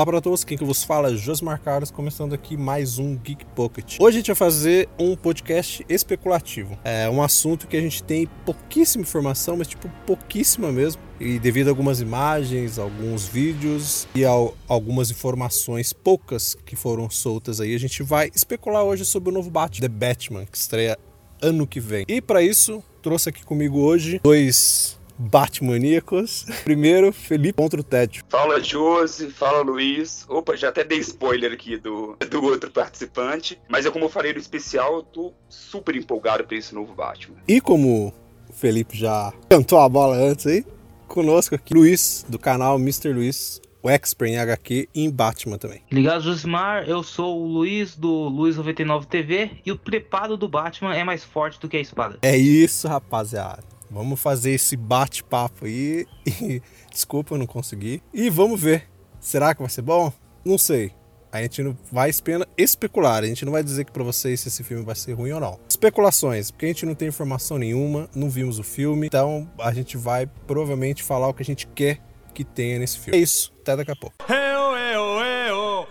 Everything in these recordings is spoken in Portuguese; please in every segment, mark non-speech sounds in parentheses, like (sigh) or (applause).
Olá para todos, quem que vos fala é Josmar Carlos, começando aqui mais um Geek Pocket. Hoje a gente vai fazer um podcast especulativo. É um assunto que a gente tem pouquíssima informação, mas tipo pouquíssima mesmo. E devido a algumas imagens, alguns vídeos e ao, algumas informações poucas que foram soltas aí, a gente vai especular hoje sobre o novo Batman, The Batman, que estreia ano que vem. E para isso, trouxe aqui comigo hoje dois Batmaníacos. Primeiro, Felipe contra o Ted. Fala, Josi. Fala, Luiz. Opa, já até dei spoiler aqui do, do outro participante. Mas é como eu falei no especial, eu tô super empolgado pra esse novo Batman. E como o Felipe já cantou a bola antes aí, conosco aqui, Luiz, do canal Mr. Luiz, o expert em HQ e em Batman também. Ligado, Josimar, eu sou o Luiz do Luiz99 TV e o preparo do Batman é mais forte do que a espada. É isso, rapaziada. Vamos fazer esse bate-papo aí. E, (laughs) desculpa, eu não consegui. E vamos ver. Será que vai ser bom? Não sei. A gente não vai especular. A gente não vai dizer para vocês se esse filme vai ser ruim ou não. Especulações, porque a gente não tem informação nenhuma, não vimos o filme, então a gente vai provavelmente falar o que a gente quer que tenha nesse filme. É isso. Até daqui a pouco.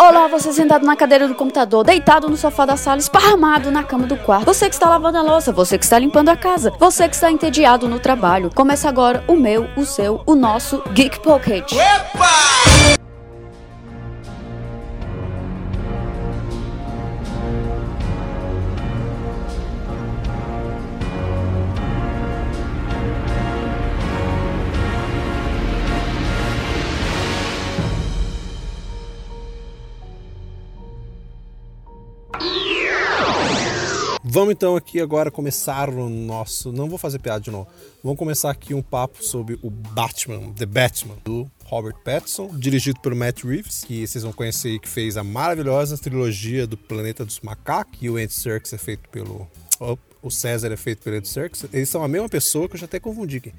Olá, você sentado na cadeira do computador, deitado no sofá da sala, esparramado na cama do quarto. Você que está lavando a louça, você que está limpando a casa, você que está entediado no trabalho. Começa agora o meu, o seu, o nosso Geek Pocket. Epa! Vamos então aqui agora começar o nosso. Não vou fazer piada de novo. Vamos começar aqui um papo sobre o Batman, The Batman, do Robert Pattinson, dirigido pelo Matt Reeves, que vocês vão conhecer que fez a maravilhosa trilogia do Planeta dos Macacos, e o Andy Serkis é feito pelo. o César é feito pelo Andy Serkis. Eles são a mesma pessoa que eu já até confundi aqui.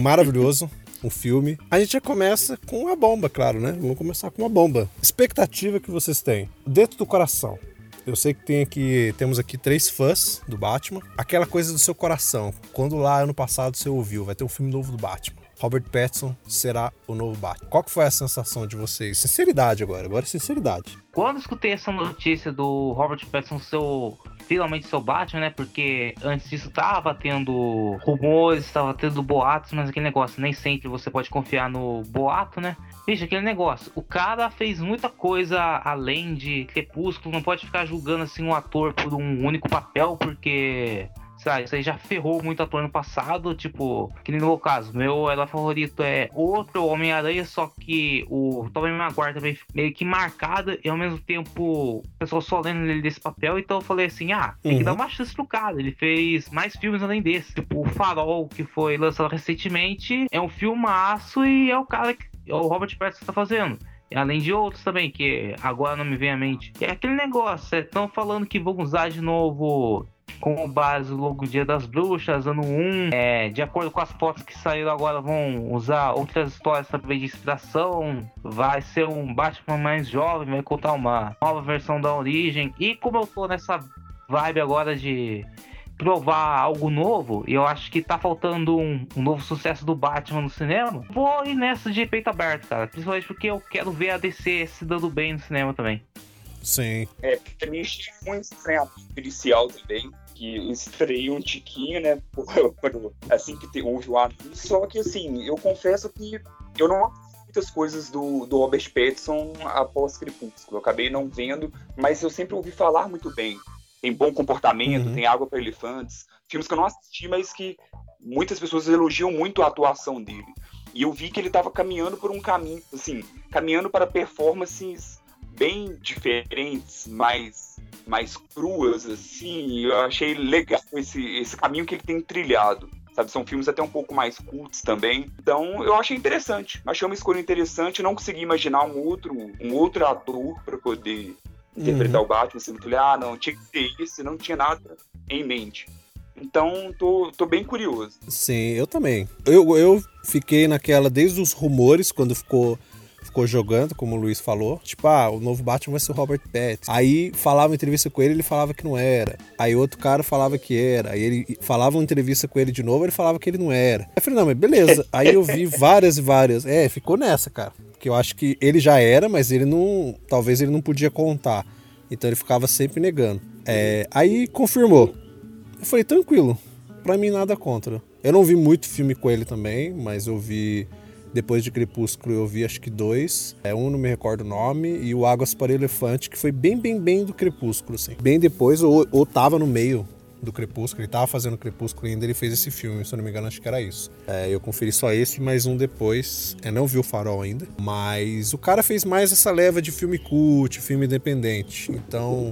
Maravilhoso. um filme. A gente já começa com a bomba, claro, né? Vamos começar com uma bomba. Expectativa que vocês têm dentro do coração. Eu sei que tem aqui, temos aqui três fãs do Batman. Aquela coisa do seu coração. Quando lá ano passado você ouviu, vai ter um filme novo do Batman. Robert Pattinson será o novo Batman. Qual que foi a sensação de vocês? Sinceridade agora, agora é sinceridade. Quando escutei essa notícia do Robert Pattinson seu finalmente seu Batman, né? Porque antes disso tava tendo rumores, tava tendo boatos, mas aquele negócio, nem sempre você pode confiar no boato, né? Bicho, aquele negócio, o cara fez muita coisa além de Crepúsculo, não pode ficar julgando assim um ator por um único papel, porque sabe, isso aí já ferrou muito ator no passado, tipo, que nem no meu caso, meu herói favorito é outro Homem-Aranha, só que o Tobey Maguire também meio que marcado e ao mesmo tempo o pessoal só lendo ele desse papel, então eu falei assim, ah, tem que dar uhum. uma chance pro cara, ele fez mais filmes além desse, tipo, o Farol, que foi lançado recentemente, é um filmaço e é o cara que o Robert Pattinson tá fazendo. Além de outros também, que agora não me vem à mente. É aquele negócio, estão é, falando que vão usar de novo com base logo Dia das Bruxas, ano 1. É, de acordo com as fotos que saíram agora, vão usar outras histórias também de inspiração. Vai ser um Batman mais jovem, vai contar uma nova versão da origem. E como eu tô nessa vibe agora de provar algo novo, e eu acho que tá faltando um, um, novo sucesso do Batman no cinema, vou ir nessa de peito aberto, cara. Principalmente porque eu quero ver a DC se dando bem no cinema também. Sim. É, mim achei um estranhamento inicial também, que estreiei um tiquinho, né, (laughs) assim que houve o anúncio, só que assim, eu confesso que eu não muitas coisas do, do Robert Pattinson após Crepúsculo. Eu acabei não vendo, mas eu sempre ouvi falar muito bem tem bom comportamento, uhum. tem água para elefantes. Filmes que eu não assisti, mas que muitas pessoas elogiam muito a atuação dele. E eu vi que ele estava caminhando por um caminho, assim, caminhando para performances bem diferentes, mais, mais cruas, assim. Eu achei legal esse, esse caminho que ele tem trilhado. Sabe, são filmes até um pouco mais cultos também. Então, eu achei interessante. Achei uma escolha interessante. Não consegui imaginar um outro, um outro ator para poder interpretar uhum. o Batman, assim, falei, ah, não, tinha que ter isso, não tinha nada em mente. Então, tô, tô bem curioso. Sim, eu também. Eu, eu fiquei naquela, desde os rumores, quando ficou ficou jogando, como o Luiz falou. Tipo, ah, o novo Batman vai ser o Robert Pattinson. Aí falava entrevista com ele, ele falava que não era. Aí outro cara falava que era. Aí ele falava uma entrevista com ele de novo, ele falava que ele não era. Aí eu falei, não, mas beleza. Aí eu vi várias e várias. É, ficou nessa, cara Que eu acho que ele já era, mas ele não. Talvez ele não podia contar. Então ele ficava sempre negando. É, aí confirmou. Eu falei, tranquilo. Pra mim nada contra. Eu não vi muito filme com ele também, mas eu vi. Depois de Crepúsculo eu vi acho que dois. É, um não me recordo o nome. E o Águas para Elefante, que foi bem, bem, bem do Crepúsculo, assim. Bem depois, ou, ou tava no meio do Crepúsculo. Ele tava fazendo Crepúsculo ainda, ele fez esse filme, se eu não me engano, acho que era isso. É, eu conferi só esse, mais um depois. Eu não vi o Farol ainda. Mas o cara fez mais essa leva de filme cult, filme independente. Então.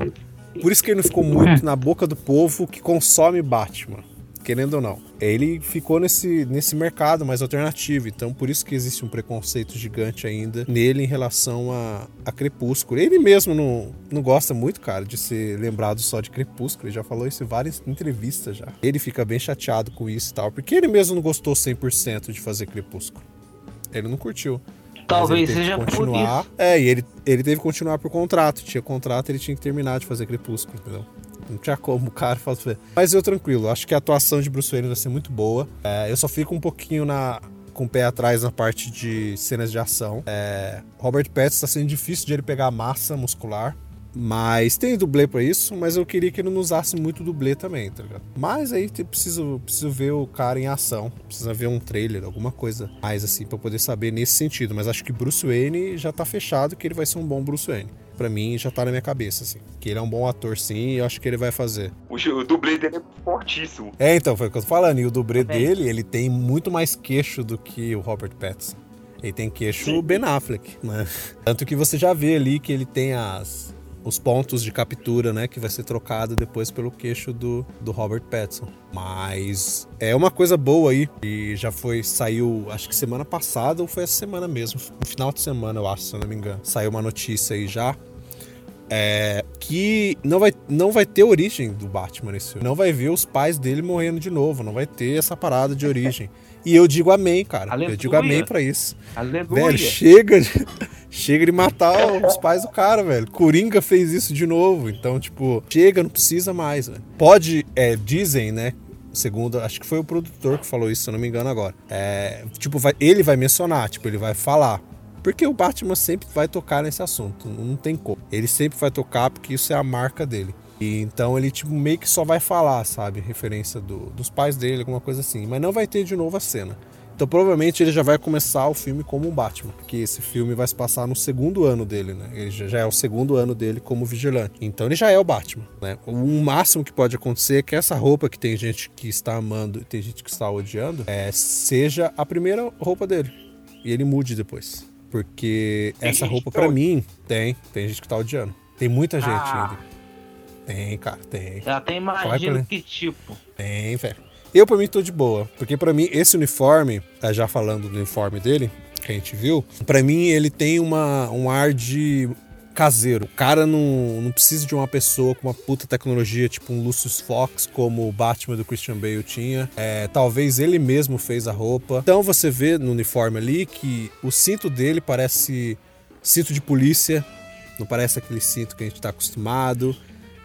Por isso que ele não ficou muito na boca do povo que consome Batman querendo ou não. Ele ficou nesse, nesse mercado mais alternativo, então por isso que existe um preconceito gigante ainda nele em relação a, a Crepúsculo. Ele mesmo não, não gosta muito, cara, de ser lembrado só de Crepúsculo, ele já falou isso em várias entrevistas já. Ele fica bem chateado com isso e tal, porque ele mesmo não gostou 100% de fazer Crepúsculo. Ele não curtiu. Talvez seja continuar. por isso. É, e ele, ele teve que continuar por contrato. Tinha contrato, ele tinha que terminar de fazer Crepúsculo, entendeu? Não tinha como o cara fazer. Mas eu tranquilo, acho que a atuação de Bruce Wayne vai ser muito boa. É, eu só fico um pouquinho na, com o pé atrás na parte de cenas de ação. É, Robert Pattinson está sendo difícil de ele pegar massa muscular. Mas tem dublê para isso, mas eu queria que ele não usasse muito dublê também, tá ligado? Mas aí preciso, preciso ver o cara em ação, precisa ver um trailer, alguma coisa mais assim, para poder saber nesse sentido. Mas acho que Bruce Wayne já tá fechado que ele vai ser um bom Bruce Wayne para mim já tá na minha cabeça, assim. Que ele é um bom ator, sim, e eu acho que ele vai fazer. O, o dublê dele é fortíssimo. É, então, foi o que eu tô falando. E o dublê dele, ele tem muito mais queixo do que o Robert Pattinson. Ele tem queixo sim. Ben Affleck, né? (laughs) Tanto que você já vê ali que ele tem as, os pontos de captura, né? Que vai ser trocado depois pelo queixo do, do Robert Pattinson. Mas é uma coisa boa aí. E já foi, saiu, acho que semana passada ou foi essa semana mesmo. No final de semana, eu acho, se eu não me engano. Saiu uma notícia aí já é, que não vai, não vai ter origem do Batman nesse filme. Não vai ver os pais dele morrendo de novo. Não vai ter essa parada de origem. (laughs) E eu digo amém, cara. Aleluia. Eu digo amém pra isso. Aleluia. Velho, chega de, (laughs) chega de matar os pais do cara, velho. Coringa fez isso de novo. Então, tipo, chega, não precisa mais, velho. Pode, é, dizem, né? Segundo, acho que foi o produtor que falou isso, se eu não me engano agora. É, tipo, vai, ele vai mencionar, tipo, ele vai falar. Porque o Batman sempre vai tocar nesse assunto, não tem como. Ele sempre vai tocar porque isso é a marca dele. E então ele tipo meio que só vai falar, sabe, referência do, dos pais dele, alguma coisa assim, mas não vai ter de novo a cena. Então provavelmente ele já vai começar o filme como um Batman, porque esse filme vai se passar no segundo ano dele, né? Ele já é o segundo ano dele como vigilante. Então ele já é o Batman, né? O máximo que pode acontecer é que essa roupa que tem gente que está amando e tem gente que está odiando, é, seja a primeira roupa dele. E ele mude depois. Porque tem essa roupa, para mim, tem. Tem gente que tá odiando. Tem muita gente ah. ainda. Tem, cara, tem. Eu até imagino que tipo. Tem, velho. Eu, pra mim, tô de boa. Porque para mim, esse uniforme, é, já falando do uniforme dele, que a gente viu, para mim ele tem uma, um ar de caseiro. O cara não, não precisa de uma pessoa com uma puta tecnologia, tipo um Lucius Fox, como o Batman do Christian Bale tinha. É, talvez ele mesmo fez a roupa. Então você vê no uniforme ali que o cinto dele parece cinto de polícia, não parece aquele cinto que a gente está acostumado.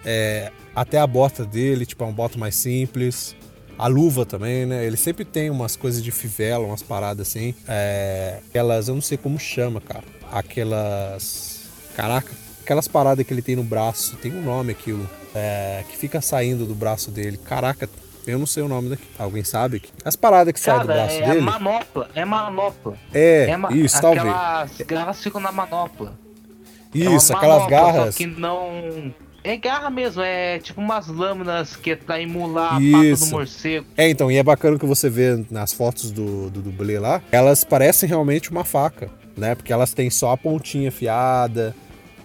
É, até a bota dele, tipo, é uma bota mais simples. A luva também, né? Ele sempre tem umas coisas de fivela, umas paradas assim. É, aquelas, eu não sei como chama, cara. Aquelas Caraca, aquelas paradas que ele tem no braço, tem um nome aquilo, é, que fica saindo do braço dele. Caraca, eu não sei o nome daqui. Alguém sabe? As paradas que saem do braço é dele. É manopla, é manopla. É, é ma isso, talvez. Aquelas garras ficam na manopla. Isso, é aquelas garras. que não. É garra mesmo, é tipo umas lâminas que é pra emular Isso. a pata do morcego. É, então, e é bacana que você vê nas fotos do, do dublê lá, elas parecem realmente uma faca, né? Porque elas têm só a pontinha fiada,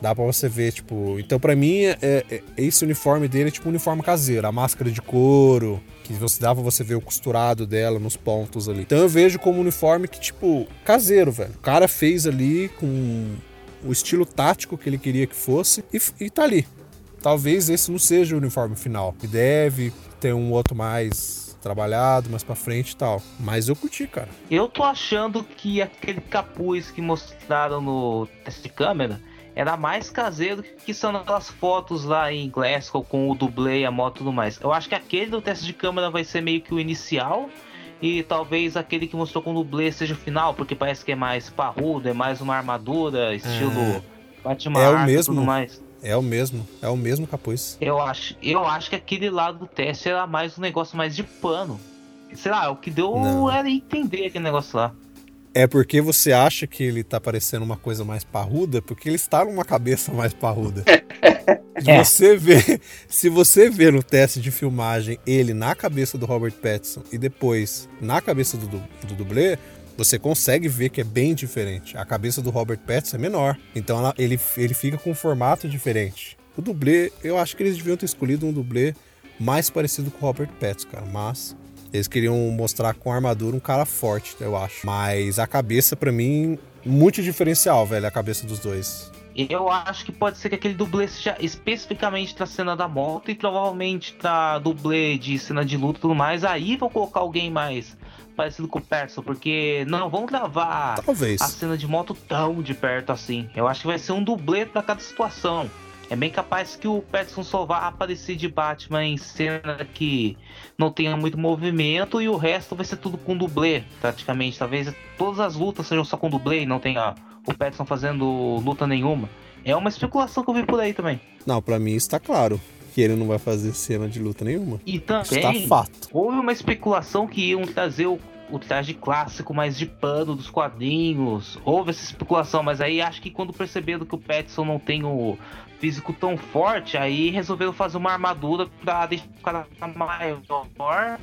Dá pra você ver, tipo. Então, para mim, é, é, esse uniforme dele é tipo um uniforme caseiro. A máscara de couro, que você dá pra você ver o costurado dela nos pontos ali. Então eu vejo como um uniforme que, tipo, caseiro, velho. O cara fez ali com o estilo tático que ele queria que fosse e, e tá ali. Talvez esse não seja o uniforme final. E deve ter um outro mais trabalhado mais pra frente e tal. Mas eu curti, cara. Eu tô achando que aquele capuz que mostraram no teste de câmera era mais caseiro que são aquelas fotos lá em Glasgow com o dublê, a moto e tudo mais. Eu acho que aquele do teste de câmera vai ser meio que o inicial E talvez aquele que mostrou com o dublê seja o final, porque parece que é mais parrudo, é mais uma armadura, estilo É. Batman É o e mesmo. tudo mais. É o mesmo, é o mesmo capuz. Eu acho, eu acho que aquele lado do teste era mais um negócio mais de pano. Sei lá, o que deu Não. era entender aquele negócio lá. É porque você acha que ele tá parecendo uma coisa mais parruda, porque ele está numa cabeça mais parruda. Se (laughs) É. você vê, se você vê no teste de filmagem ele na cabeça do Robert Pattinson e depois na cabeça do, do dublê, você consegue ver que é bem diferente. A cabeça do Robert Pattinson é menor, então ela- ele, ele fica com um formato diferente. O dublê, eu acho que eles deviam ter escolhido um dublê mais parecido com o Robert Pattinson, cara, mas eles queriam mostrar com a armadura um cara forte, eu acho. Mas a cabeça, pra mim, muito diferencial, velho, a cabeça dos dois. Eu acho que pode ser que aquele dublê seja especificamente pra cena da moto e provavelmente pra dublê de cena de luta e tudo mais. Aí vão colocar alguém mais parecido com o Perso, porque não vão gravar Talvez. a cena de moto tão de perto assim. Eu acho que vai ser um dublê pra cada situação. É bem capaz que o Pattinson só vá aparecer de Batman em cena que não tenha muito movimento e o resto vai ser tudo com dublê, praticamente. Talvez todas as lutas sejam só com dublê e não tenha o Pattinson fazendo luta nenhuma. É uma especulação que eu vi por aí também. Não, pra mim está claro que ele não vai fazer cena de luta nenhuma. E Está também fato. houve uma especulação que iam trazer o, o traje clássico mais de pano dos quadrinhos. Houve essa especulação, mas aí acho que quando perceberam que o Pattinson não tem o físico tão forte, aí resolveram fazer uma armadura pra deixar o cara maior.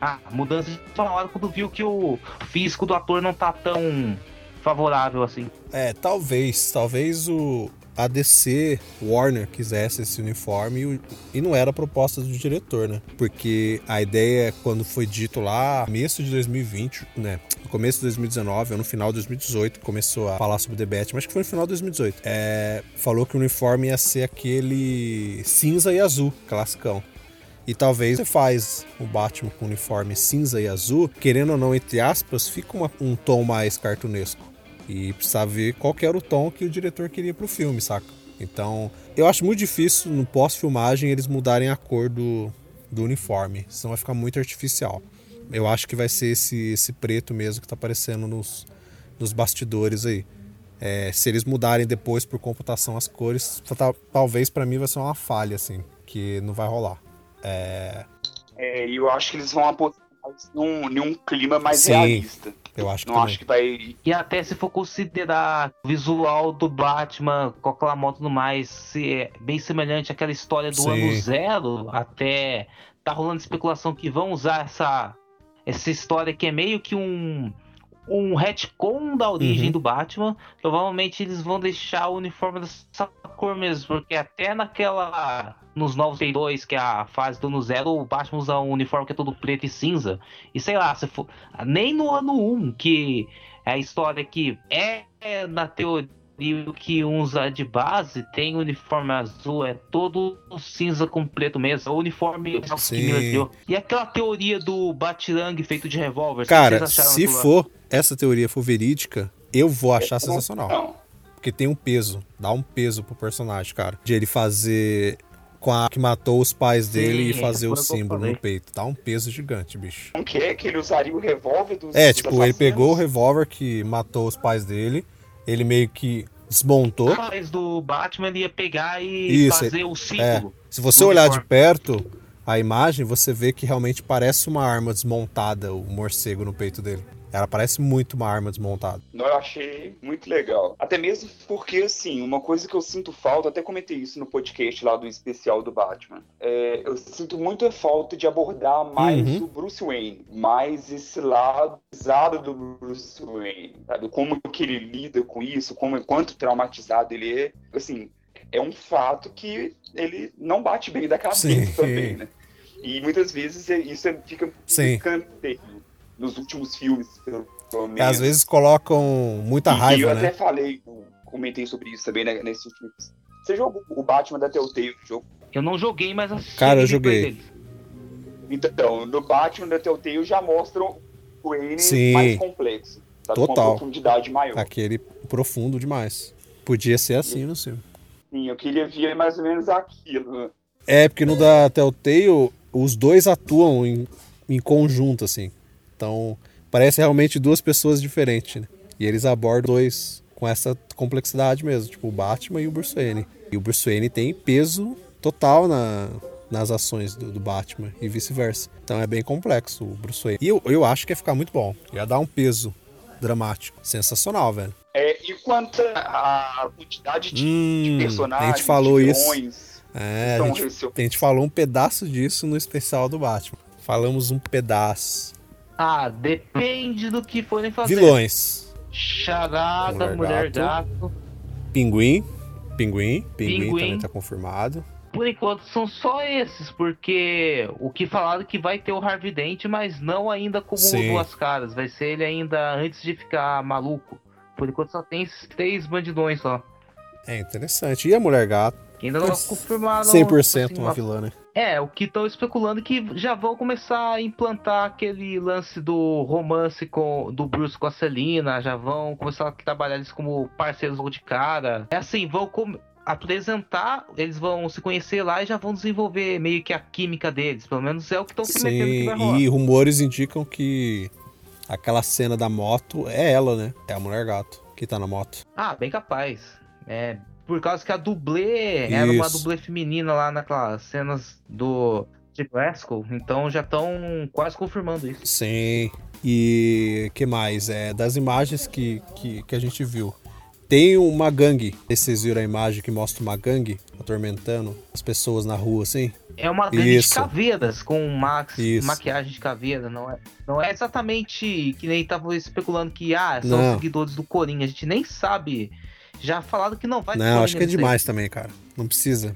Ah, mudança de hora quando viu que o físico do ator não tá tão favorável assim. É, talvez, talvez o a DC Warner quisesse esse uniforme e, não era a proposta do diretor, né? Porque a ideia, quando foi dito lá, começo de 2020, né? No começo de 2019 ou no final de 2018, começou a falar sobre The Batman, acho que foi no final de 2018. É, falou que o uniforme ia ser aquele cinza e azul, classicão. E talvez você faz o Batman com uniforme cinza e azul, querendo ou não, entre aspas, fica uma- um tom mais cartunesco. E precisa ver qual que era o tom que o diretor queria pro filme, saca? Então, eu acho muito difícil no pós-filmagem eles mudarem a cor do, do uniforme, senão vai ficar muito artificial. Eu acho que vai ser esse, esse preto mesmo que tá aparecendo nos, nos bastidores aí. É, se eles mudarem depois por computação as cores, ta- talvez pra mim vai ser uma falha, assim, que não vai rolar. É, É, e eu acho que eles vão apostar num, num clima mais Sim, realista. Eu acho que Não também. acho que vai. E até se for considerar o visual do Batman com aquela moto e tudo mais se é bem semelhante àquela história do Sim. ano zero, até tá rolando especulação que vão usar essa, essa história que é meio que um um retcon da origem Uhum. do Batman. Provavelmente eles vão deixar o uniforme dessa cor mesmo, porque até naquela nos novos 2, que é a fase do ano zero, o Batman usa um uniforme que é todo preto e cinza. E sei lá, se for nem no ano 1, que é a história que é na teoria o que usa de base tem uniforme azul, é todo cinza com preto mesmo, é o uniforme que Sim. Miller criou. E aquela teoria do Batirangue feito de revólver, que Cara, se daquilo lá? Essa teoria for verídica, eu vou achar sensacional. Não. Porque tem um peso, dá um peso pro personagem, cara. De ele fazer com a que matou os pais dele Sim, e fazer o o que símbolo no peito. Dá um peso gigante, bicho. Não quer que ele usaria o revólver dos. É, dos tipo, ele pegou o revólver que matou os pais dele, ele meio que desmontou. Mas do Batman ele ia pegar e Isso, fazer o É, símbolo. se você olhar de perto a imagem, você vê que realmente parece uma arma desmontada, o morcego no peito dele. Ela parece muito uma arma desmontada. Não, eu achei muito legal. Até mesmo porque, assim, uma coisa que eu sinto falta, até comentei isso no podcast lá do especial do Batman. é, eu sinto muita falta de abordar mais Uhum. o Bruce Wayne, mais esse lado pesado do Bruce Wayne, sabe? Como que ele lida com isso, como quanto traumatizado ele é. Assim, é um fato que ele não bate bem da cabeça Sim. também, né? E muitas vezes é- isso é- fica Sim. escanteio nos últimos filmes, pelo menos. às vezes colocam muita E- raiva, eu né? até falei, comentei sobre isso também né, nesse último. Você jogou o Batman da Telltale, jogo? Eu não joguei, mas assisti Cara, eu joguei. deles. Então, no Batman da Telltale já mostram o Wayne Sim. mais complexo. Tá? Com Total. uma profundidade maior. Aquele profundo demais. Podia ser assim no filme. Sim, eu queria ver mais ou menos aquilo. É, porque no da Telltale, os dois atuam em, em conjunto, assim. Então, parece realmente duas pessoas diferentes, né? E eles abordam dois com essa complexidade mesmo, tipo o Batman e o Bruce Wayne. E o Bruce Wayne tem peso total na, nas ações do, do Batman e vice-versa. Então é bem complexo o Bruce Wayne. E eu, eu acho que ia ficar muito bom. Ia dar um peso dramático. Sensacional, velho. É, e quanto à quantidade de, Hum, de personagens, a gente falou de isso. É, a gente, a gente falou um pedaço disso no especial do Batman. Falamos um pedaço. Ah, depende do que forem fazer. Vilões. Charada, Mulher mulher, Gato. gato. Pinguim. Pinguim. Pinguim, Pinguim. também tá confirmado. Por enquanto são só esses, porque o que falaram que vai ter o Harvey Dent, mas não ainda como Sim. duas caras. Vai ser ele ainda antes de ficar maluco. Por enquanto só tem esses três bandidões só. É interessante. E a Mulher Gato? Que ainda não confirmaram. 100% assim, uma uma- vilã, né? É, o que estão especulando é que já vão começar a implantar aquele lance do romance com do Bruce com a Celina, já vão começar a trabalhar eles como parceiros logo de cara. É assim, vão com- apresentar, eles vão se conhecer lá e já vão desenvolver meio que a química deles. Pelo menos é o que estão prometendo que vai rolar. e rumores indicam que aquela cena da moto é ela, né? É a Mulher Gato que tá na moto. Ah, bem capaz. É, por causa que a dublê era uma Isso. dublê feminina lá naquelas cenas do de Glasgow, então já estão quase confirmando isso. Sim. E que mais? É, das imagens que, que, que a gente viu. Tem uma gangue. Vocês viram a imagem que mostra uma gangue atormentando as pessoas na rua, assim? É uma gangue Isso. de caveiras com max, Isso. maquiagem de caveira, não é? Não é exatamente que nem estavam especulando que ah, são Não. seguidores do Coringa, a gente nem sabe. Já falaram que não vai ter Não, acho que é nesse aí. demais também, cara. Não precisa.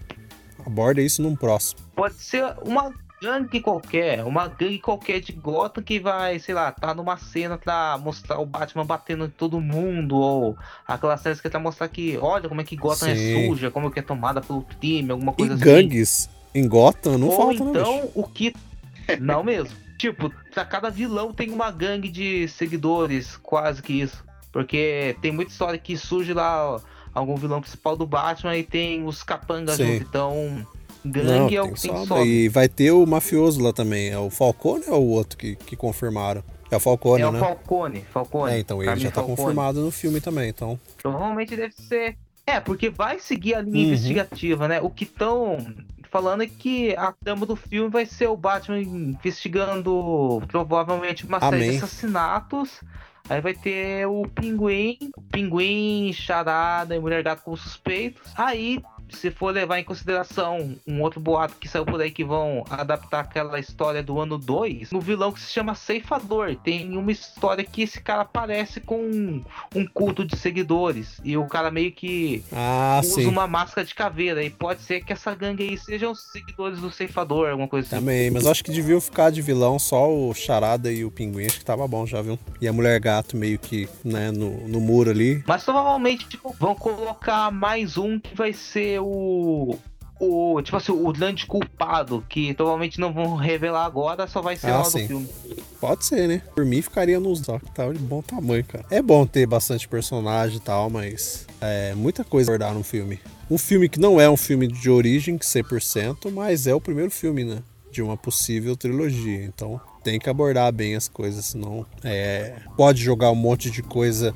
Aborda isso num próximo. Pode ser uma gangue qualquer, uma gangue qualquer de Gotham que vai, sei lá, tá numa cena pra mostrar o Batman batendo em todo mundo, ou aquelas cenas que é pra mostrar que, olha como é que Gotham é Sim. suja, como é que é tomada pelo crime, alguma E coisa assim. gangues em Gotham não Ou falta, né, então o que. Não mesmo. Tipo, pra cada vilão tem uma gangue de seguidores, quase que isso. Porque tem muita história que surge lá ó, algum vilão principal do Batman e tem os capangas junto. Então, Não, gangue é o que tem sobra. sobra. E vai ter o mafioso lá também. É o Falcone ou é o outro que, que confirmaram? É o Falcone, É o né? Falcone, Falcone. É, então ele já tá Falcone. confirmado no filme também, então. Provavelmente deve ser. É, porque vai seguir a linha Uhum. investigativa, né? O que estão falando é que a trama do filme vai ser o Batman investigando provavelmente uma série Amém. de assassinatos. Aí vai ter o Pinguim, Pinguim, Charada e Mulher Gato como suspeitos. Aí, se for levar em consideração um outro boato que saiu por aí que vão adaptar aquela história do ano 2, no vilão que se chama Ceifador. Tem uma história que esse cara aparece com um, um culto de seguidores. E o cara meio que Ah, usa sim. uma máscara de caveira. E pode ser que essa gangue aí sejam os seguidores do Ceifador, alguma coisa assim. Também, mas eu acho que deviam ficar de vilão só o Charada e o Pinguim, acho que tava bom já, viu? E a Mulher Gato meio que, né, no, no muro ali. Mas provavelmente, tipo, vão colocar mais um que vai ser o. O, tipo assim, o grande culpado, que provavelmente não vão revelar agora, só vai ser Ah, lá sim. do filme. Pode ser, né? Por mim ficaria nos que tá de bom tamanho, cara. É bom ter bastante personagem e tal, mas é muita coisa abordar no filme. Um filme que não é um filme de origem 100%, mas é o primeiro filme, né? De uma possível trilogia. Então tem que abordar bem as coisas, senão é, pode jogar um monte de coisa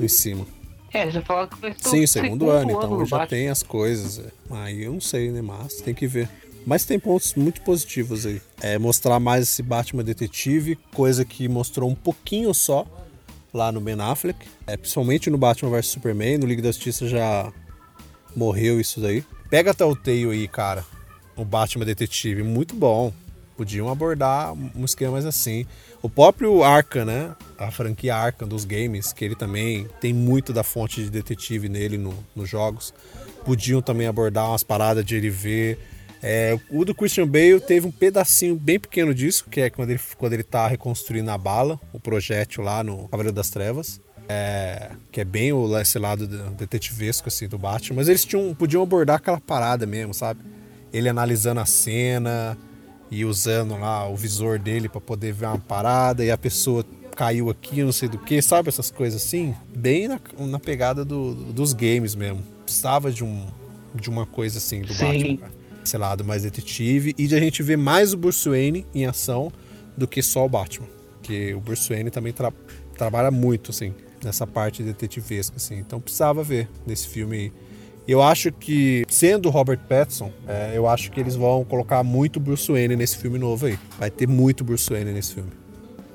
em cima. É, já falaram que ser Sim, o segundo ano, do então já tem as coisas. é. Aí eu não sei, né? Mas tem que ver. Mas tem pontos muito positivos aí. É mostrar mais esse Batman detetive, coisa que mostrou um pouquinho só lá no Ben Affleck. É, principalmente no Batman vs Superman, no Liga da Justiça já morreu isso daí. Pega até o Tale aí, cara. O Batman detetive, muito bom. Podiam abordar um esquema mais assim. O próprio Arkham, né? A franquia Arkham dos games, que ele também tem muito da fonte de detetive nele no- nos jogos. Podiam também abordar umas paradas de ele ver. É, o do Christian Bale teve um pedacinho bem pequeno disso, que é quando ele, quando ele tá reconstruindo a bala, o projétil lá no Cavaleiro das Trevas. É, que é bem o, esse lado de- detetivesco assim, do Batman. Mas eles tinham, podiam abordar aquela parada mesmo, sabe? Ele analisando a cena e usando lá o visor dele pra poder ver uma parada e a pessoa caiu aqui, não sei do que, sabe? Essas coisas assim. Bem na, na pegada do- dos games mesmo. Precisava de, um, de uma coisa assim do Sim. Batman. cara. Esse lado mais detetive e de a gente ver mais o Bruce Wayne em ação do que só o Batman. Porque o Bruce Wayne também tra trabalha muito, assim, nessa parte detetivesca, assim. Então precisava ver nesse filme aí. Eu acho que, sendo Robert Pattinson, é, eu acho que eles vão colocar muito Bruce Wayne nesse filme novo aí. Vai ter muito Bruce Wayne nesse filme.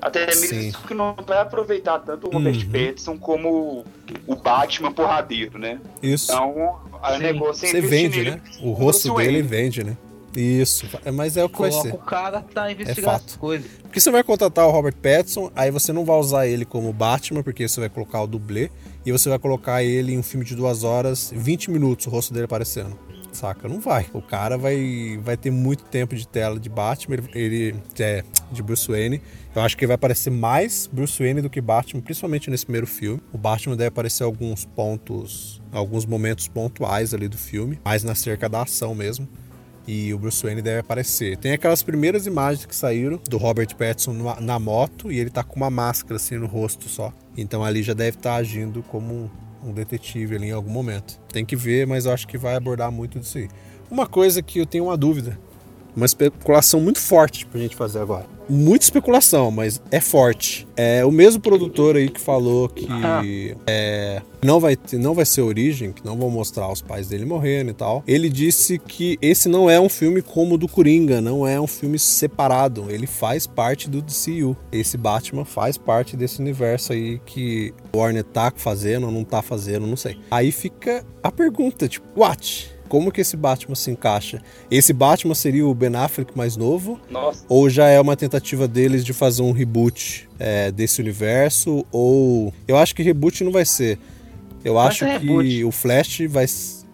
Até mesmo que não vai aproveitar tanto o Robert uhum. Pattinson como o Batman porradeiro, né? Isso. Então, a negócio é Você vende, né? O rosto dele vende, né? Isso, mas é o que Coloca vai ser. o cara tá investigando é as coisas. Porque você vai contratar o Robert Pattinson, aí você não vai usar ele como Batman, porque você vai colocar o dublê, e você vai colocar ele em um filme de duas horas, 20 minutos, o rosto dele aparecendo. Saca? Não vai. O cara vai, vai ter muito tempo de tela de Batman, ele, ele é de Bruce Wayne. Eu acho que ele vai aparecer mais Bruce Wayne do que Batman, principalmente nesse primeiro filme. O Batman deve aparecer alguns pontos, alguns momentos pontuais ali do filme, mais na cerca da ação mesmo e o Bruce Wayne deve aparecer. Tem aquelas primeiras imagens que saíram do Robert Pattinson na moto e ele tá com uma máscara assim no rosto só. Então ali já deve estar tá agindo como um, detetive ali em algum momento. Tem que ver, mas eu acho que vai abordar muito disso aí. Uma coisa que eu tenho uma dúvida, uma especulação muito forte pra gente fazer agora muita especulação, mas é forte. É o mesmo produtor aí que falou que ah. é, não, vai ter, não vai ser origem, que não vão mostrar os pais dele morrendo e tal. Ele disse que esse não é um filme como o do Coringa, não é um filme separado. Ele faz parte do DCU. Esse Batman faz parte desse universo aí que o Warner tá fazendo ou não tá fazendo, não sei. Aí fica a pergunta, tipo, what? Como que esse Batman se encaixa? Esse Batman seria o Ben Affleck mais novo? Nossa. Ou já é uma tentativa deles de fazer um reboot é, desse universo? Ou. Eu acho que reboot não vai ser. Eu vai acho que reboot. o Flash vai.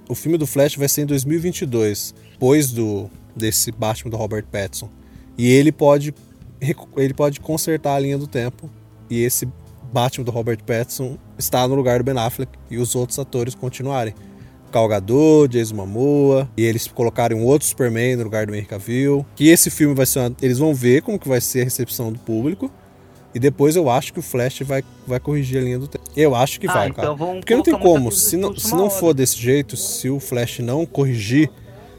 O filme do Flash vai ser em 2022, depois do desse Batman do Robert Pattinson. E ele pode ele pode consertar a linha do tempo e esse Batman do Robert Pattinson está no lugar do Ben Affleck e os outros atores continuarem. Calgador, Jason Momoa, e eles colocaram um outro Superman no lugar do Henry Cavill. Que esse filme vai ser uma, eles vão ver como que vai ser a recepção do público. E depois eu acho que o Flash vai, vai corrigir a linha do tempo. Eu acho que ah, vai, então cara. Porque não tem como. Se não, se não for desse jeito, se o Flash não corrigir,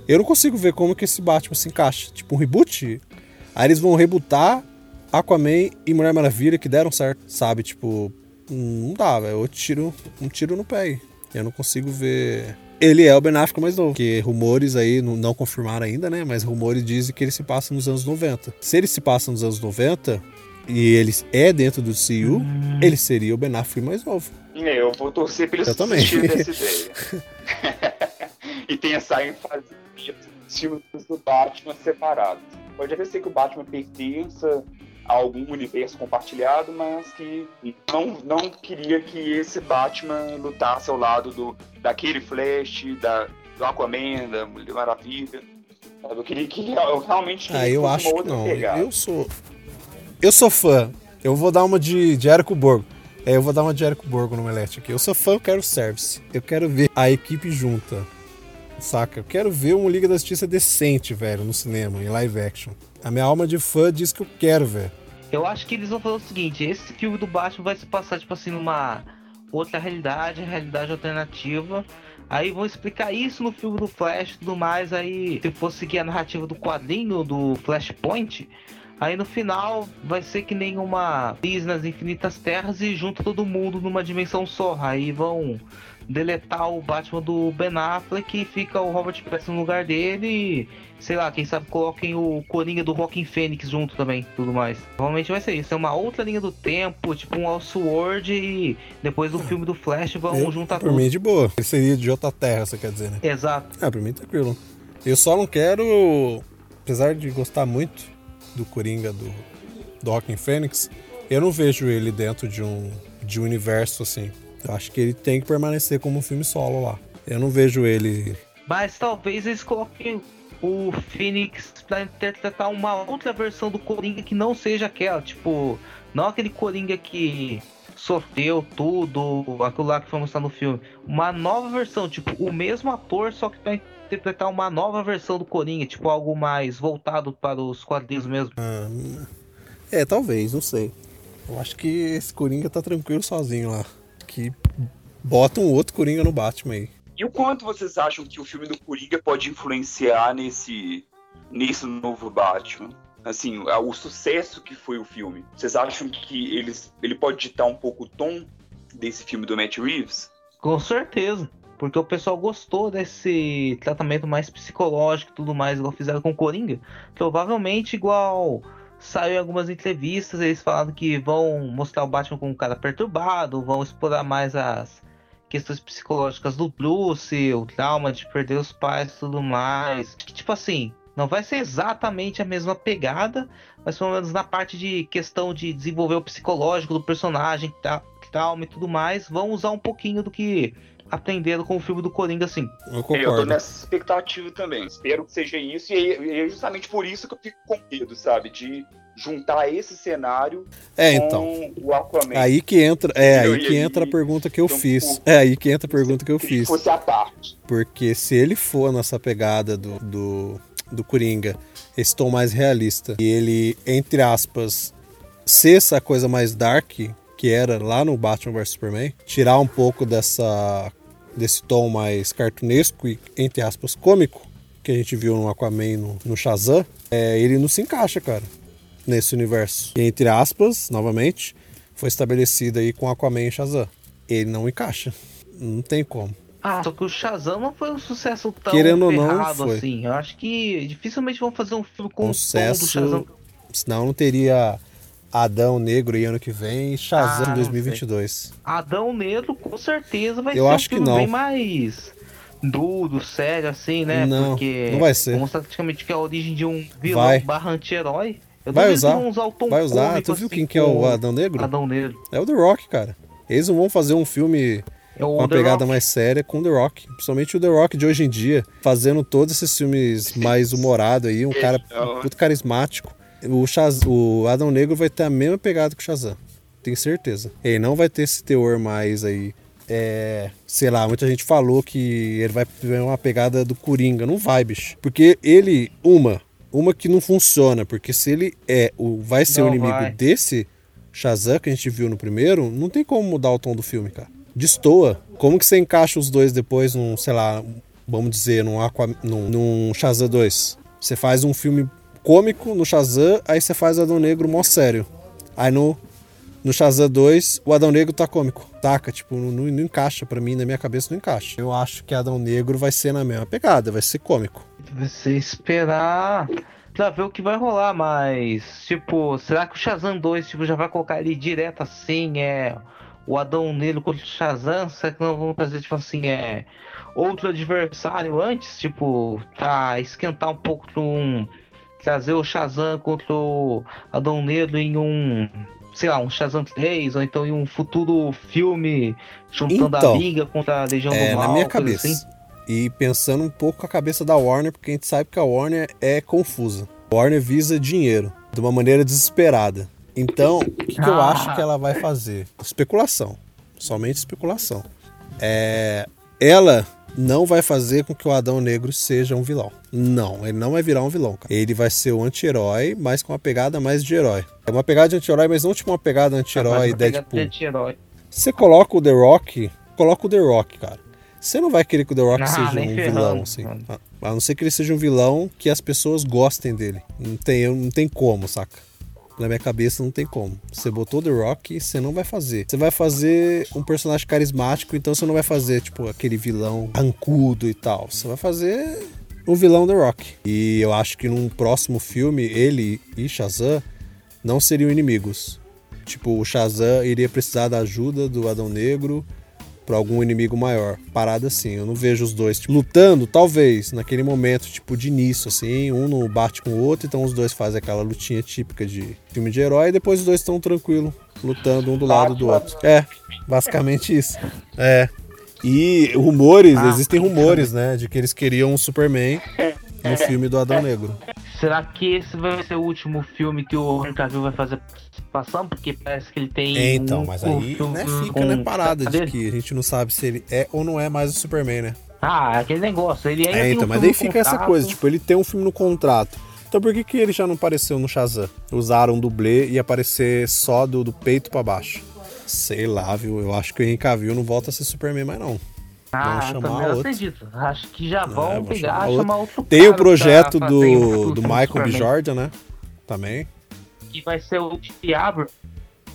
eu não consigo ver como que esse Batman se encaixa. Tipo, um reboot. Aí eles vão rebootar Aquaman e Mulher Maravilha que deram certo, sabe? Tipo, não dá, velho. Eu tiro um tiro no pé aí. Eu não consigo ver. Ele é o Ben Affleck mais novo, que rumores aí não, confirmaram ainda, né? Mas rumores dizem que ele se passa nos anos 90. Se ele se passa nos anos 90 e ele é dentro do CU, hum. ele seria o Ben Affleck mais novo. Eu vou torcer ele também. dessa (laughs) ideia. e pensar em fazer filmes do Batman separados. Pode até ser que o Batman pertença algum universo compartilhado, mas que não, não queria que esse Batman lutasse ao lado do, daquele Flash, da, do Aquaman, da Mulher Maravilha. Eu queria que eu realmente ah, eu acho que não. Pegada. Eu sou eu sou fã. Eu vou dar uma de, de Érico Borgo. É, eu vou dar uma de Érico Borgo no Melete aqui. Eu sou fã, eu quero service. Eu quero ver a equipe junta. Saca? Eu quero ver uma Liga da Justiça decente, velho, no cinema, em live action. A minha alma de fã diz que eu quero, velho. Eu acho que eles vão fazer o seguinte: esse filme do Batman vai se passar, tipo assim, numa outra realidade, realidade alternativa. Aí vão explicar isso no filme do Flash e tudo mais. Aí, se for seguir a narrativa do quadrinho do Flashpoint, aí no final vai ser que nem uma crise nas infinitas terras e junta todo mundo numa dimensão só. Aí vão deletar o Batman do Ben Affleck e fica o Robert Pattinson no lugar dele e, sei lá, quem sabe coloquem o Coringa do Rockin' Fênix junto também, tudo mais. Provavelmente vai ser isso, é uma outra linha do tempo, tipo um Elseworld e depois do filme do Flash vão eu, juntar por tudo. Por mim de boa, ele seria de outra terra, você quer dizer, né? Exato. Ah, por mim tranquilo. Eu só não quero, apesar de gostar muito do Coringa do, do Rockin' Fênix, eu não vejo ele dentro de um, de um universo assim eu acho que ele tem que permanecer como um filme solo lá. Eu não vejo ele. Mas talvez eles coloquem o Phoenix pra interpretar uma outra versão do Coringa que não seja aquela. Tipo, não aquele Coringa que sofreu tudo, aquilo lá que foi mostrado no filme. Uma nova versão, tipo, o mesmo ator, só que pra interpretar uma nova versão do Coringa, tipo, algo mais voltado para os quadrinhos mesmo. Ah, é, talvez, não sei. Eu acho que esse Coringa tá tranquilo sozinho lá que bota um outro Coringa no Batman aí. E o quanto vocês acham que o filme do Coringa pode influenciar nesse, nesse novo Batman? assim, o sucesso que foi o filme. Vocês acham que eles, ele pode ditar um pouco o tom desse filme do Matt Reeves? Com certeza. Porque o pessoal gostou desse tratamento mais psicológico e tudo mais, igual fizeram com o Coringa. Provavelmente igual saiu algumas entrevistas, eles falaram que vão mostrar o Batman como um cara perturbado, vão explorar mais as questões psicológicas do Bruce, o trauma de perder os pais e tudo mais. Que, tipo assim, não vai ser exatamente a mesma pegada, mas pelo menos na parte de questão de desenvolver o psicológico do personagem, trauma e tudo mais, vão usar um pouquinho do que aprenderam com o filme do Coringa, assim. Eu concordo. Eu tô nessa expectativa também. Espero que seja isso, e é justamente por isso que eu fico com medo, sabe? De juntar esse cenário é, então, com o Aquaman. Aí que entra, é aí que entra a pergunta que eu então, fiz. É aí que entra a pergunta que eu fiz. Fosse a parte. Porque se ele for nessa pegada do, do, do Coringa, esse tom mais realista, e ele, entre aspas, ser essa coisa mais dark que era lá no Batman vs Superman, tirar um pouco dessa desse tom mais cartunesco e, entre aspas, cômico que a gente viu no Aquaman no, no Shazam, é, ele não se encaixa, cara nesse universo. E, entre aspas, novamente, foi estabelecido aí com Aquaman e Shazam. Ele não encaixa. Não tem como. Ah, só que o Shazam não foi um sucesso tão Querendo ou não, foi. assim. Eu acho que dificilmente vão fazer um filme com um sucesso, o Shazam. Senão não teria Adão Negro aí ano que vem e Shazam ah, 2022. Sei. Adão Negro com certeza vai Eu ser acho um filme que não. bem mais duro, sério, assim, né? Não, Porque não vai ser. Mostra praticamente que é a origem de um vilão vai. barra anti-herói. Vai usar, vai usar. Tu viu assim, quem que é o Adão Negro? Adão Negro. É o The Rock, cara. Eles não vão fazer um filme é com uma The pegada Rock. mais séria com The Rock. Principalmente o The Rock de hoje em dia, fazendo todos esses filmes (laughs) mais humorados aí, um cara muito carismático. O, Shaz, o Adão Negro vai ter a mesma pegada que o Shazam. Tenho certeza. Ele não vai ter esse teor mais aí. É, sei lá, muita gente falou que ele vai ter uma pegada do Coringa. Não vai, bicho. Porque ele, uma, uma que não funciona, porque se ele é o vai ser não o inimigo vai. desse Shazam que a gente viu no primeiro, não tem como mudar o tom do filme, cara. Destoa. Como que você encaixa os dois depois num, sei lá, vamos dizer, num, Aqua, num, num Shazam 2? Você faz um filme cômico no Shazam, aí você faz o Adão Negro mó sério. Aí no, no Shazam 2, o Adão Negro tá cômico. Taca, tipo, não, não encaixa para mim, na minha cabeça não encaixa. Eu acho que Adão Negro vai ser na mesma pegada, vai ser cômico. Você esperar pra ver o que vai rolar, mas, tipo, será que o Shazam 2 tipo, já vai colocar ele direto assim, é. O Adão Negro contra o Shazam? Será que não vão fazer, tipo assim, é. Outro adversário antes? Tipo, pra esquentar um pouco um. Trazer o Shazam contra o Adão Negro em um sei lá, um Shazam 3, ou então em um futuro filme juntando então, a Liga contra a Legião é, do Mal. Na minha cabeça. Assim. E pensando um pouco com a cabeça da Warner, porque a gente sabe que a Warner é confusa. A Warner visa dinheiro de uma maneira desesperada. Então, o que, que eu acho que ela vai fazer? Especulação. Somente especulação. É, ela não vai fazer com que o Adão Negro seja um vilão. Não, ele não vai virar um vilão. Cara. Ele vai ser o um anti-herói, mas com uma pegada mais de herói. É uma pegada de anti-herói, mas não tipo uma pegada anti-herói Deadpool. De anti Você coloca o The Rock, coloca o The Rock, cara. Você não vai querer que o The Rock não, seja um vilão, assim. A não ser que ele seja um vilão que as pessoas gostem dele. Não tem, não tem como, saca? Na minha cabeça não tem como. Você botou The Rock, você não vai fazer. Você vai fazer um personagem carismático, então você não vai fazer, tipo, aquele vilão rancudo e tal. Você vai fazer um vilão The Rock. E eu acho que num próximo filme, ele e Shazam não seriam inimigos. Tipo, o Shazam iria precisar da ajuda do Adão Negro para algum inimigo maior. Parada assim, eu não vejo os dois tipo, lutando, talvez, naquele momento, tipo, de início, assim, um não bate com o outro, então os dois fazem aquela lutinha típica de filme de herói, e depois os dois estão tranquilo, lutando um do lado do outro. É, basicamente isso. É. E rumores, ah. existem rumores, né, de que eles queriam um Superman no filme do Adão Negro. Será que esse vai ser o último filme que o Henry Cavill vai fazer participação? Porque parece que ele tem. É, então, um mas aí né, fica né, parada de que a gente não sabe se ele é ou não é mais o Superman, né? Ah, aquele negócio. Ele é, então, um mas aí fica essa coisa, tipo, ele tem um filme no contrato. Então por que, que ele já não apareceu no Shazam? Usaram um dublê e aparecer só do, do peito para baixo. Sei lá, viu? Eu acho que o Henry Cavill não volta a ser Superman mais não. Ah, também outro. acredito. Acho que já vão é, pegar, chamar, chamar outro Tem o projeto do, do Michael B. Jordan, né? também. Que vai ser o Diablo.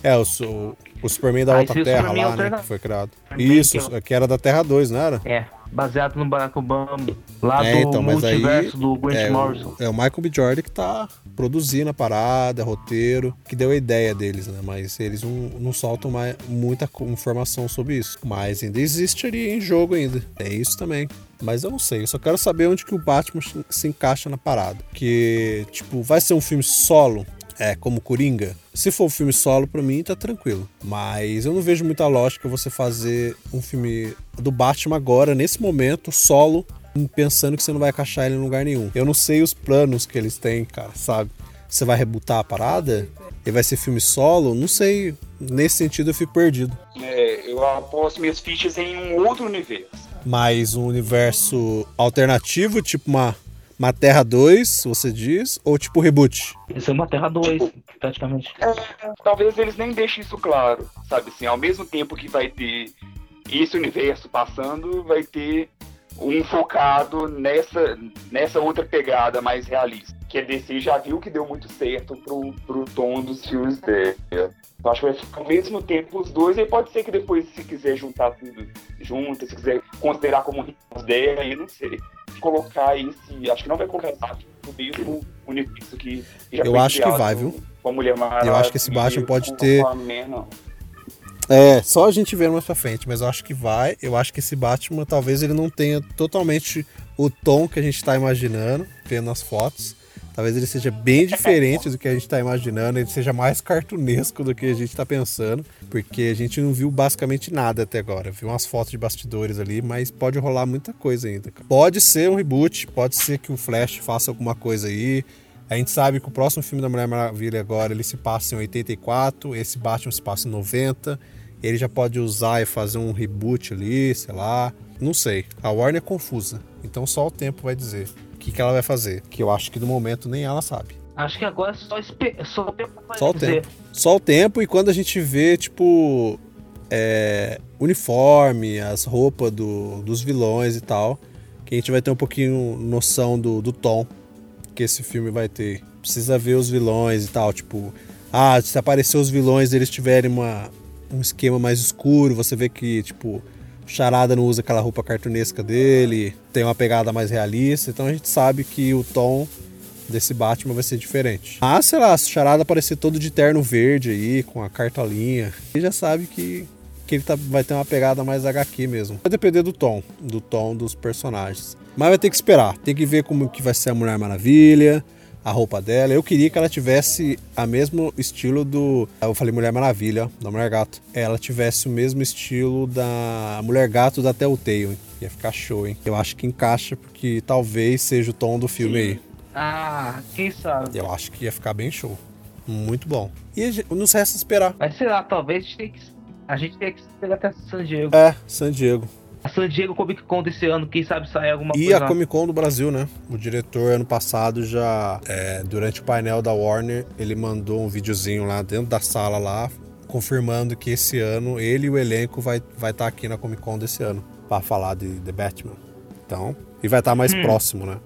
É, o, o, o Superman da Ah, outra Terra Superman lá, né? Que foi criado. Superman Isso, que que era da Terra 2, não era? É, baseado no Barack Obama. Lá É, do então, mas aí multiverso do Grant É Morrison. o, é o Michael B. Jordan que tá produzindo a parada, roteiro, que deu a ideia deles, né? Mas eles não, não soltam mais, muita informação sobre isso. Mas ainda existe ali em jogo ainda. É isso também. Mas eu não sei, eu só quero saber onde que o Batman se encaixa na parada. Que, tipo, vai ser um filme solo, é, como Coringa? Se for um filme solo, pra mim, tá tranquilo. Mas eu não vejo muita lógica você fazer um filme do Batman agora, nesse momento, solo, pensando que você não vai encaixar ele em lugar nenhum. Eu não sei os planos que eles têm, cara, sabe? Você vai rebutar a parada? E vai ser filme solo? Não sei. Nesse sentido, eu fico perdido. É, eu aposto minhas fichas em um outro universo. Mas um universo alternativo, tipo uma, uma Terra 2, você diz? Ou tipo reboot? Isso é uma Terra 2, praticamente. Talvez eles nem deixem isso claro, sabe assim, ao mesmo tempo que vai ter esse universo passando, vai ter um focado nessa, nessa outra pegada mais realista. Que a DC já viu que deu muito certo pro, pro tom dos filmes dela. Eu acho que vai ficar ao mesmo tempo os dois, e pode ser que depois, se quiser juntar tudo junto, se quiser considerar como uma ideia, aí não sei. Colocar esse. Acho que não vai colocar Batman no mesmo universo que que já Eu acho que vai, viu? Com a Mulher Maravilha. Eu acho que esse Batman pode ter-. É, só a gente ver mais pra frente, mas eu acho que vai. Eu acho que esse Batman talvez ele não tenha totalmente o tom que a gente tá imaginando, vendo as fotos. Talvez ele seja bem diferente do que a gente tá imaginando, ele seja mais cartunesco do que a gente tá pensando, porque a gente não viu basicamente nada até agora. Viu umas fotos de bastidores ali, mas pode rolar muita coisa ainda. Pode ser um reboot, pode ser que o Flash faça alguma coisa aí. A gente sabe que o próximo filme da Mulher Maravilha agora ele se passa em 84, esse Batman se passa em 90. Ele já pode usar e fazer um reboot ali, sei lá. Não sei. A Warner é confusa. Então só o tempo vai dizer que, que ela vai fazer. Que eu acho que no momento nem ela sabe. Acho que agora é só, só o tempo Só o tempo. Só o tempo e quando a gente vê, tipo, é, uniforme, as roupas do- dos vilões e tal, que a gente vai ter um pouquinho noção do, do tom que esse filme vai ter. Precisa ver os vilões e tal, tipo, ah, se aparecer os vilões eles tiverem uma, um esquema mais escuro, você vê que, tipo, Charada não usa aquela roupa cartunesca dele, tem uma pegada mais realista, então a gente sabe que o tom desse Batman vai ser diferente. Ah, sei lá, se o Charada aparecer todo de terno verde aí, com a cartolinha, ele já sabe que, que ele tá- vai ter uma pegada mais HQ mesmo. Vai depender do tom, do tom dos personagens. Mas vai ter que esperar, tem que ver como que vai ser a Mulher Maravilha, a roupa dela. Eu queria que ela tivesse a mesmo estilo do. Eu falei Mulher Maravilha, ó, da Mulher Gato. Ela tivesse o mesmo estilo da Mulher Gato da Telltale, hein? Ia ficar show, hein? Eu acho que encaixa, porque talvez seja o tom do filme aí. Ah, quem sabe? Eu acho que ia ficar bem show. Muito bom. E nos resta esperar. Mas sei lá, talvez a gente tenha que, a gente tenha que esperar até San Diego. É, San Diego. A San Diego Comic Con desse ano, quem sabe sair alguma E coisa. a Comic Con do Brasil, né? O diretor, ano passado, já, é, durante o painel da Warner, ele mandou um videozinho lá dentro da sala lá, confirmando que esse ano ele e o elenco vai estar vai tá aqui na Comic Con desse ano, pra falar de The Batman. Então, e vai estar mais Hum. próximo, né?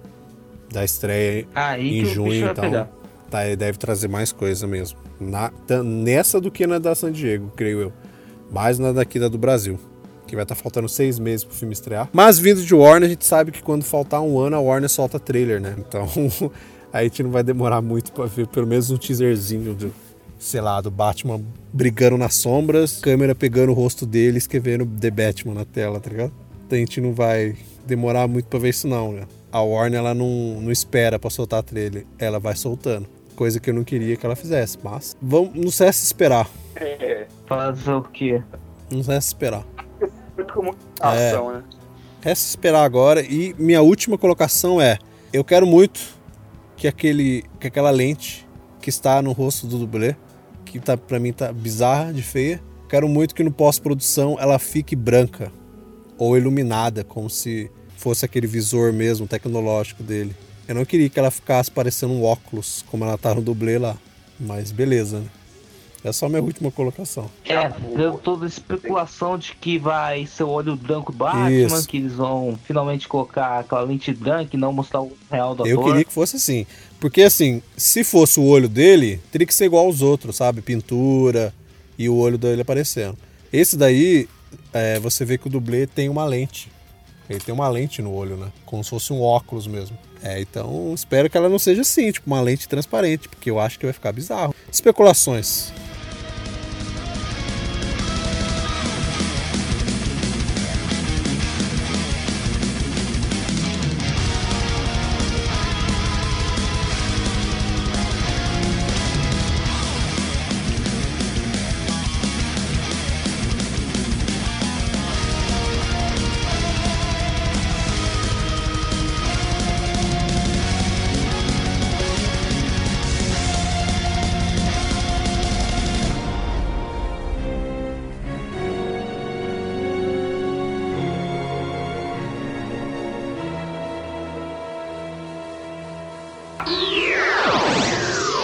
Da estreia Aí em junho, então. Tá, ele deve trazer mais coisa mesmo. Na, nessa do que na da San Diego, creio eu. Mais na daqui da do Brasil. Que vai estar faltando seis meses pro filme estrear. Mas vindo de Warner, a gente sabe que quando faltar um ano, a Warner solta trailer, né? Então (laughs) a gente não vai demorar muito pra ver pelo menos um teaserzinho do, sei lá, do Batman brigando nas sombras, câmera pegando o rosto dele, escrevendo The Batman na tela, tá ligado? Então a gente não vai demorar muito pra ver isso não, né? A Warner, ela não, não espera pra soltar trailer, ela vai soltando. Coisa que eu não queria que ela fizesse, mas vamos, não resta esperar. É, Fazer o quê? Não resta esperar. Muito com muita É. ação, né? Resta esperar agora. E minha última colocação é: eu quero muito que aquele, que aquela lente que está no rosto do dublê, que tá para mim tá bizarra de feia, quero muito que no pós-produção ela fique branca ou iluminada, como se fosse aquele visor mesmo tecnológico dele. Eu não queria que ela ficasse parecendo um óculos, como ela tá no dublê lá. Mas beleza, né? É só minha última colocação. É, deu toda a especulação de que vai ser o olho branco Batman, Isso. que eles vão finalmente colocar aquela lente branca e não mostrar o real do Eu ator. queria que fosse assim. Porque assim, se fosse o olho dele, teria que ser igual aos outros, sabe? Pintura e o olho dele aparecendo. Esse daí, é, você vê que o dublê tem uma lente. Ele tem uma lente no olho, né? Como se fosse um óculos mesmo. É, então espero que ela não seja assim, tipo uma lente transparente, porque eu acho que vai ficar bizarro. Especulações.